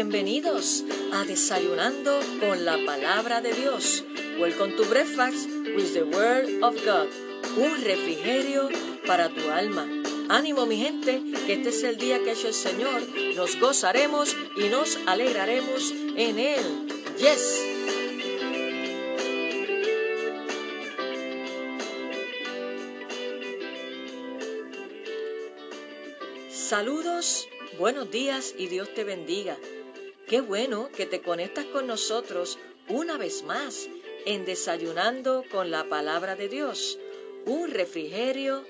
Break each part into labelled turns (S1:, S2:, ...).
S1: Bienvenidos a Desayunando con la Palabra de Dios. Welcome to Breakfast with the Word of God. Un refrigerio para tu alma. Ánimo mi gente, que este es el día que ha hecho el Señor. Nos gozaremos y nos alegraremos en Él. Yes. Saludos, buenos días y Dios te bendiga. Qué bueno que te conectas con nosotros una vez más en Desayunando con la Palabra de Dios, un refrigerio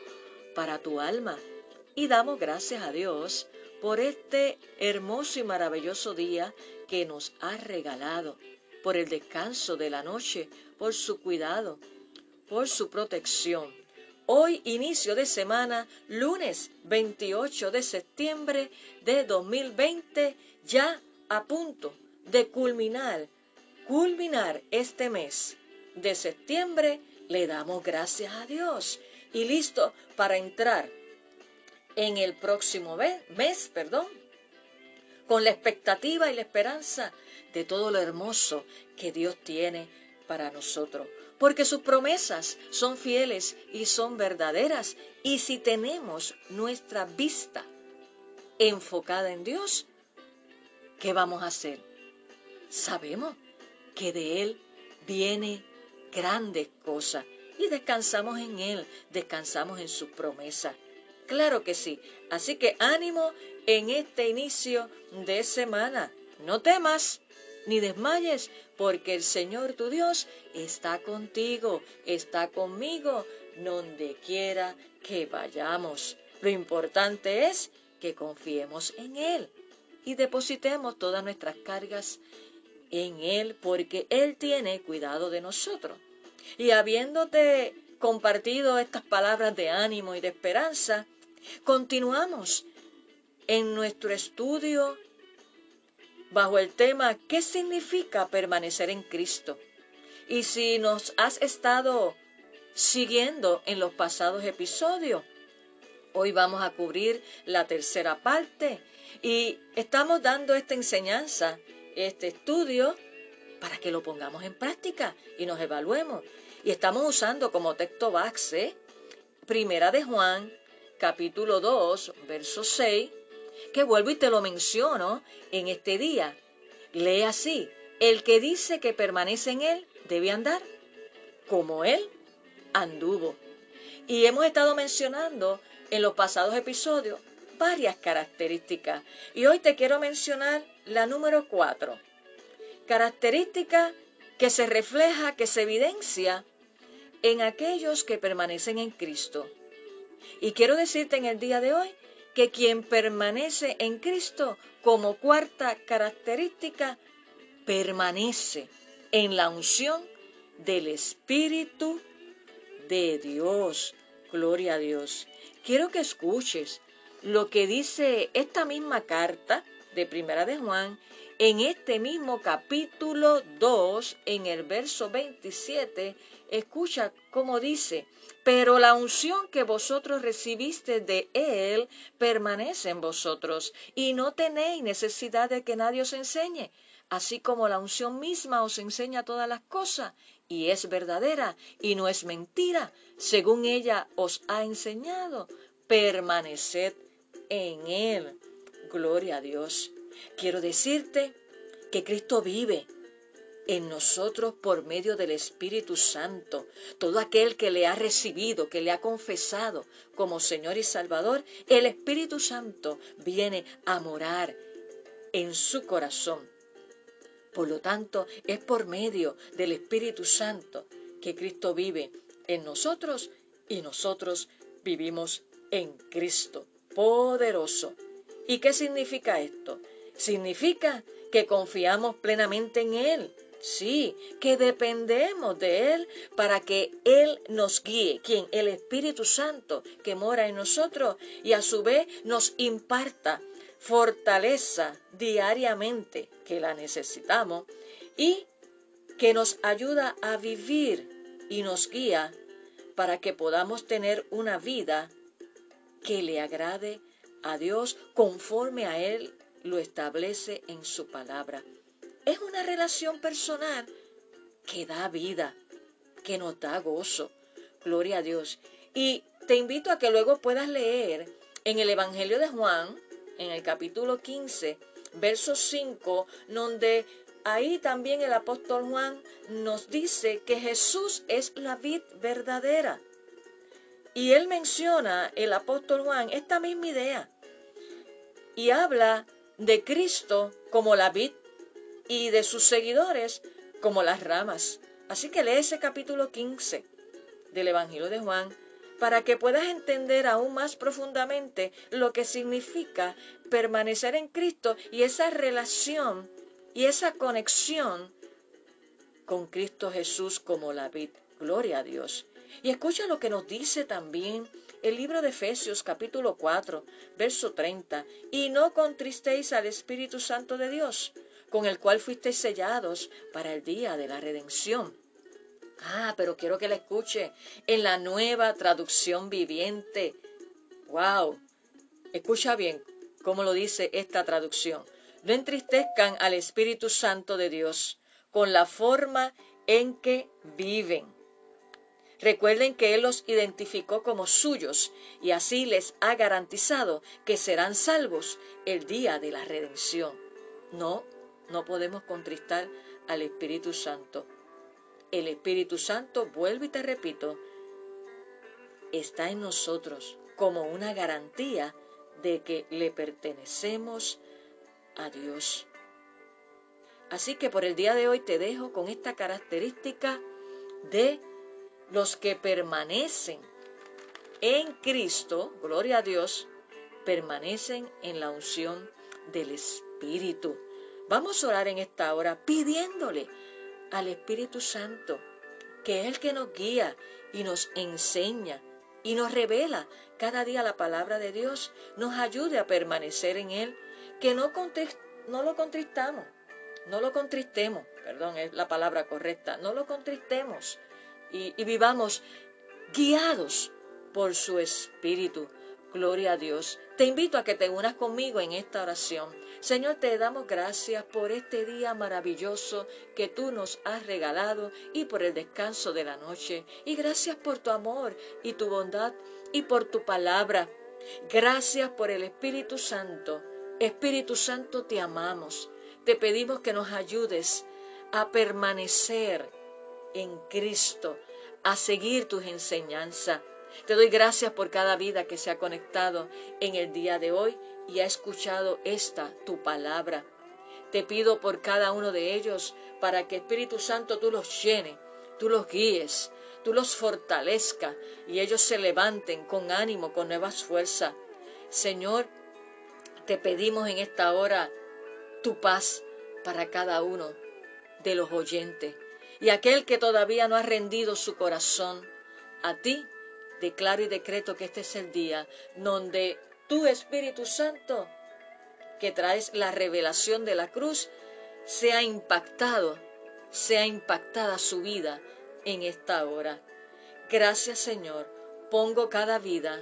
S1: para tu alma. Y damos gracias a Dios por este hermoso y maravilloso día que nos ha regalado, por el descanso de la noche, por su cuidado, por su protección. Hoy, inicio de semana, lunes 28 de septiembre de 2020, ya a punto de culminar, culminar este mes de septiembre, le damos gracias a Dios y listo para entrar en el próximo mes, perdón, con la expectativa y la esperanza de todo lo hermoso que Dios tiene para nosotros porque sus promesas son fieles y son verdaderas. Y si tenemos nuestra vista enfocada en Dios, ¿qué vamos a hacer? Sabemos que de Él viene grandes cosas y descansamos en Él, descansamos en sus promesas. Claro que sí. Así que ánimo en este inicio de semana. No temas ni desmayes, porque el Señor tu Dios está contigo, está conmigo, donde quiera que vayamos. Lo importante es que confiemos en Él y depositemos todas nuestras cargas en Él, porque Él tiene cuidado de nosotros. Y habiéndote compartido estas palabras de ánimo y de esperanza, continuamos en nuestro estudio bajo el tema ¿Qué significa permanecer en Cristo? Y si nos has estado siguiendo en los pasados episodios, hoy vamos a cubrir la tercera parte y estamos dando esta enseñanza, este estudio, para que lo pongamos en práctica y nos evaluemos. Y estamos usando como texto base Primera de Juan, capítulo 2, verso 6, que vuelvo y te lo menciono en este día. Lee así, el que dice que permanece en él debe andar como él anduvo. Y hemos estado mencionando en los pasados episodios varias características. Y hoy te quiero mencionar la número cuatro. Característica que se refleja, que se evidencia en aquellos que permanecen en Cristo. Y quiero decirte en el día de hoy que quien permanece en Cristo como cuarta característica, permanece en la unción del Espíritu de Dios. Gloria a Dios. Quiero que escuches lo que dice esta misma carta de Primera de Juan en este mismo capítulo 2, en el verso 27, escucha cómo dice, pero la unción que vosotros recibiste de Él permanece en vosotros, y no tenéis necesidad de que nadie os enseñe, así como la unción misma os enseña todas las cosas, y es verdadera, y no es mentira, según ella os ha enseñado, permaneced en Él. Gloria a Dios. Quiero decirte que Cristo vive en nosotros por medio del Espíritu Santo. Todo aquel que le ha recibido, que le ha confesado como Señor y Salvador, el Espíritu Santo viene a morar en su corazón. Por lo tanto, es por medio del Espíritu Santo que Cristo vive en nosotros y nosotros vivimos en Cristo poderoso. ¿Y qué significa esto? Significa que confiamos plenamente en Él. Sí, que dependemos de Él para que Él nos guíe, quien el Espíritu Santo que mora en nosotros y a su vez nos imparta fortaleza diariamente que la necesitamos y que nos ayuda a vivir y nos guía para que podamos tener una vida que le agrade a Dios conforme a Él lo establece en su palabra. Es una relación personal que da vida, que nos da gozo. Gloria a Dios. Y te invito a que luego puedas leer en el Evangelio de Juan, en el capítulo 15, verso 5, donde ahí también el apóstol Juan nos dice que Jesús es la vid verdadera. Y él menciona, el apóstol Juan, esta misma idea. Y habla de Cristo como la vid y de sus seguidores como las ramas. Así que lee ese capítulo 15 del Evangelio de Juan para que puedas entender aún más profundamente lo que significa permanecer en Cristo y esa relación y esa conexión con Cristo Jesús como la vid. Gloria a Dios. Y escucha lo que nos dice también el libro de Efesios capítulo 4, verso 30. Y no contristéis al Espíritu Santo de Dios, con el cual fuisteis sellados para el día de la redención. Ah, pero quiero que la escuche en la nueva traducción viviente. ¡Wow! Escucha bien cómo lo dice esta traducción. No entristezcan al Espíritu Santo de Dios con la forma en que viven. Recuerden que Él los identificó como suyos y así les ha garantizado que serán salvos el día de la redención. No, no podemos contristar al Espíritu Santo el Espíritu Santo, vuelvo y te repito, está en nosotros como una garantía de que le pertenecemos a Dios. Así que por el día de hoy te dejo con esta característica de los que permanecen en Cristo, gloria a Dios, permanecen en la unción del Espíritu. Vamos a orar en esta hora pidiéndole al Espíritu Santo, que es el que nos guía y nos enseña y nos revela cada día la palabra de Dios, nos ayude a permanecer en Él, que no, no lo contristamos, no lo contristemos, perdón, es la palabra correcta, no lo contristemos y, vivamos guiados por su Espíritu. Gloria a Dios. Te invito a que te unas conmigo en esta oración Señor, te damos gracias por este día maravilloso que tú nos has regalado y por el descanso de la noche. Y gracias por tu amor y tu bondad y por tu palabra. Gracias por el Espíritu Santo. Espíritu Santo, te amamos. Te pedimos que nos ayudes a permanecer en Cristo, a seguir tus enseñanzas. Te doy gracias por cada vida que se ha conectado en el día de hoy y ha escuchado esta tu palabra. Te pido por cada uno de ellos para que Espíritu Santo tú los llene, tú los guíes, tú los fortalezca y ellos se levanten con ánimo, con nuevas fuerzas. Señor, te pedimos en esta hora tu paz para cada uno de los oyentes y aquel que todavía no ha rendido su corazón a ti. Declaro y decreto que este es el día donde tu Espíritu Santo, que traes la revelación de la cruz, sea impactado, sea impactada su vida en esta hora. Gracias Señor, pongo cada vida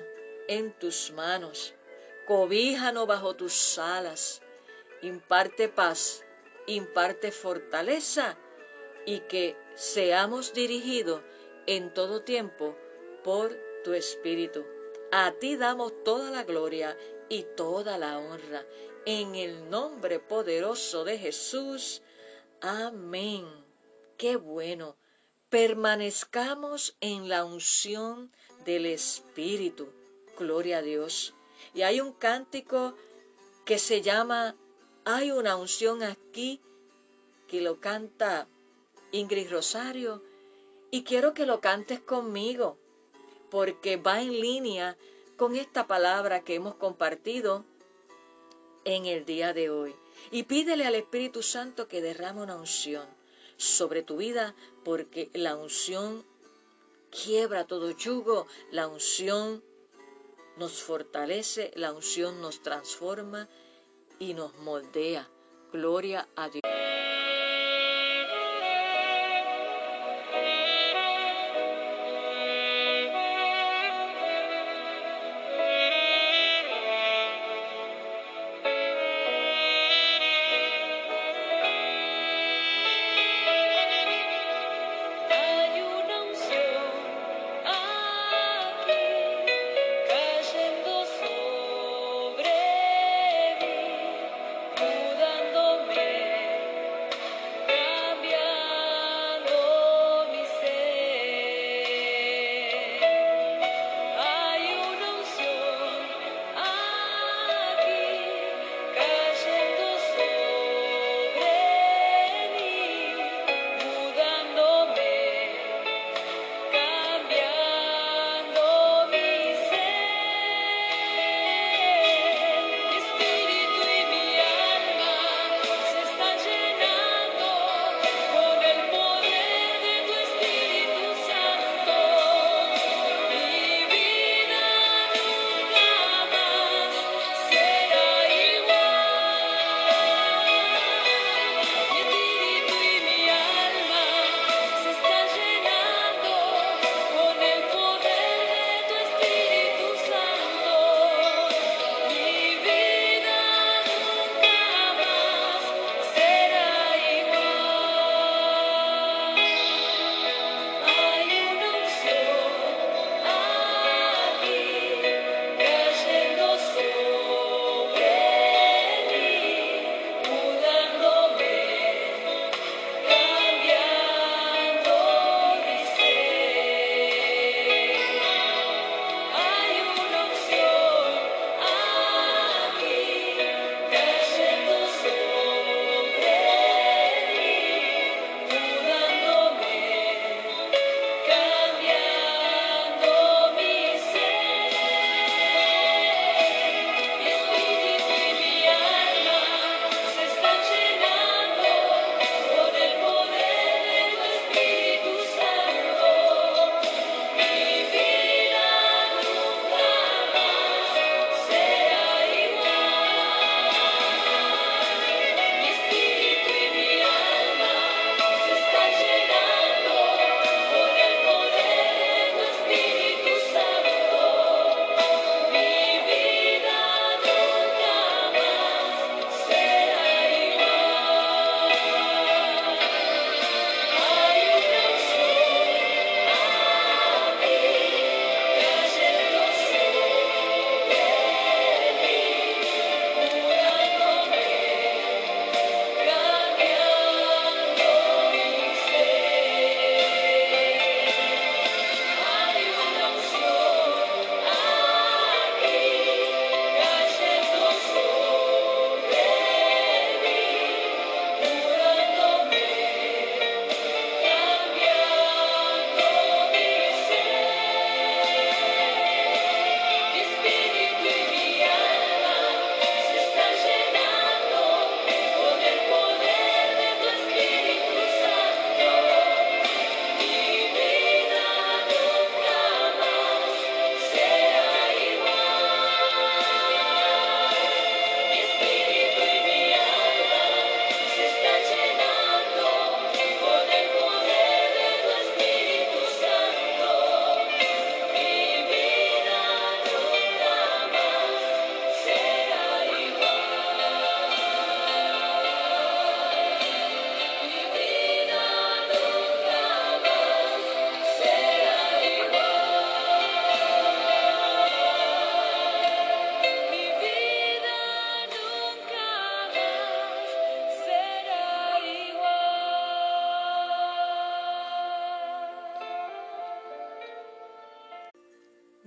S1: en tus manos. Cobíjanos bajo tus alas. Imparte paz, imparte fortaleza y que seamos dirigidos en todo tiempo por tu Espíritu. A ti damos toda la gloria y toda la honra. En el nombre poderoso de Jesús. Amén. Qué bueno. Permanezcamos en la unción del Espíritu. Gloria a Dios. Y hay un cántico que se llama Hay una unción aquí que lo canta Ingrid Rosario y quiero que lo cantes conmigo porque va en línea con esta palabra que hemos compartido en el día de hoy. Y pídele al Espíritu Santo que derrame una unción sobre tu vida, porque la unción quiebra todo yugo, la unción nos fortalece, la unción nos transforma y nos moldea. Gloria a Dios.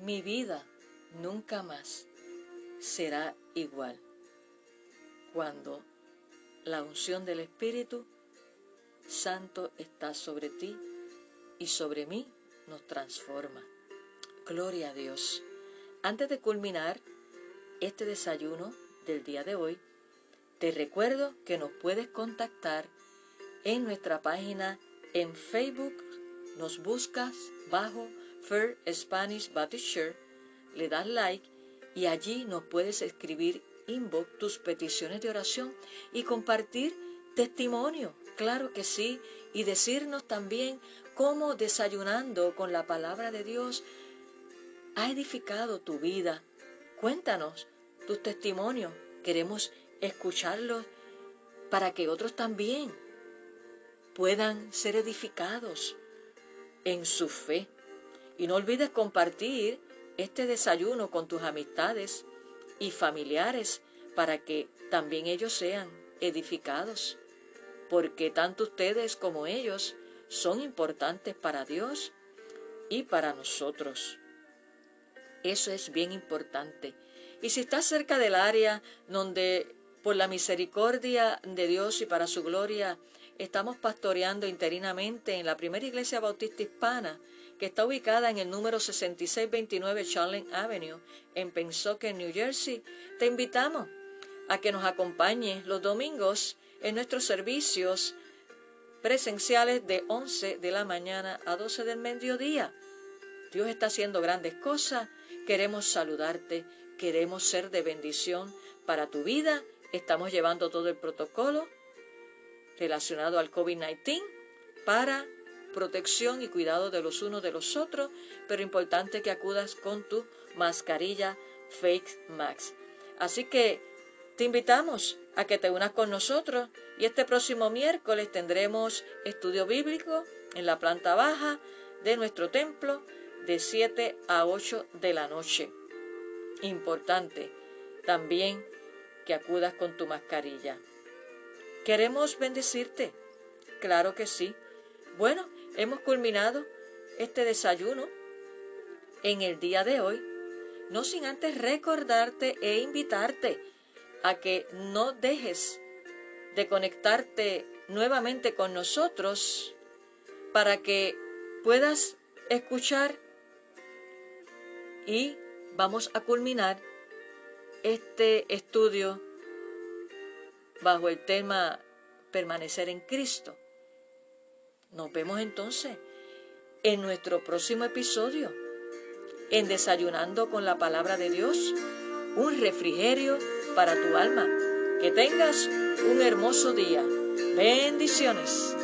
S1: Mi vida nunca más será igual cuando la unción del Espíritu Santo está sobre ti y sobre mí nos transforma. Gloria a Dios. Antes de culminar este desayuno del día de hoy, te recuerdo que nos puedes contactar en nuestra página en Facebook. Nos buscas bajo Fair Spanish Baptist le das like y allí nos puedes escribir inbox tus peticiones de oración y compartir testimonio, claro que sí, y decirnos también cómo desayunando con la palabra de Dios ha edificado tu vida. Cuéntanos tus testimonios, queremos escucharlos para que otros también puedan ser edificados en su fe. Y no olvides compartir este desayuno con tus amistades y familiares para que también ellos sean edificados, porque tanto ustedes como ellos son importantes para Dios y para nosotros. Eso es bien importante. Y si estás cerca del área donde por la misericordia de Dios y para su gloria estamos pastoreando interinamente en la primera iglesia bautista hispana que está ubicada en el número 6629 Charlene Avenue en Pensacola, New Jersey, te invitamos a que nos acompañes los domingos en nuestros servicios presenciales de 11 de la mañana a 12 del mediodía. Dios está haciendo grandes cosas, queremos saludarte, queremos ser de bendición para tu vida, estamos llevando todo el protocolo relacionado al COVID-19 para protección y cuidado de los unos de los otros, pero importante que acudas con tu mascarilla Fake Max. Así que te invitamos a que te unas con nosotros y este próximo miércoles tendremos estudio bíblico en la planta baja de nuestro templo de 7 a 8 de la noche. Importante también que acudas con tu mascarilla. Queremos bendecirte, claro que sí. Bueno, hemos culminado este desayuno en el día de hoy, no sin antes recordarte e invitarte a que no dejes de conectarte nuevamente con nosotros para que puedas escuchar y vamos a culminar este estudio bajo el tema permanecer en Cristo. Nos vemos entonces en nuestro próximo episodio, en Desayunando con la Palabra de Dios, un refrigerio para tu alma. Que tengas un hermoso día. Bendiciones.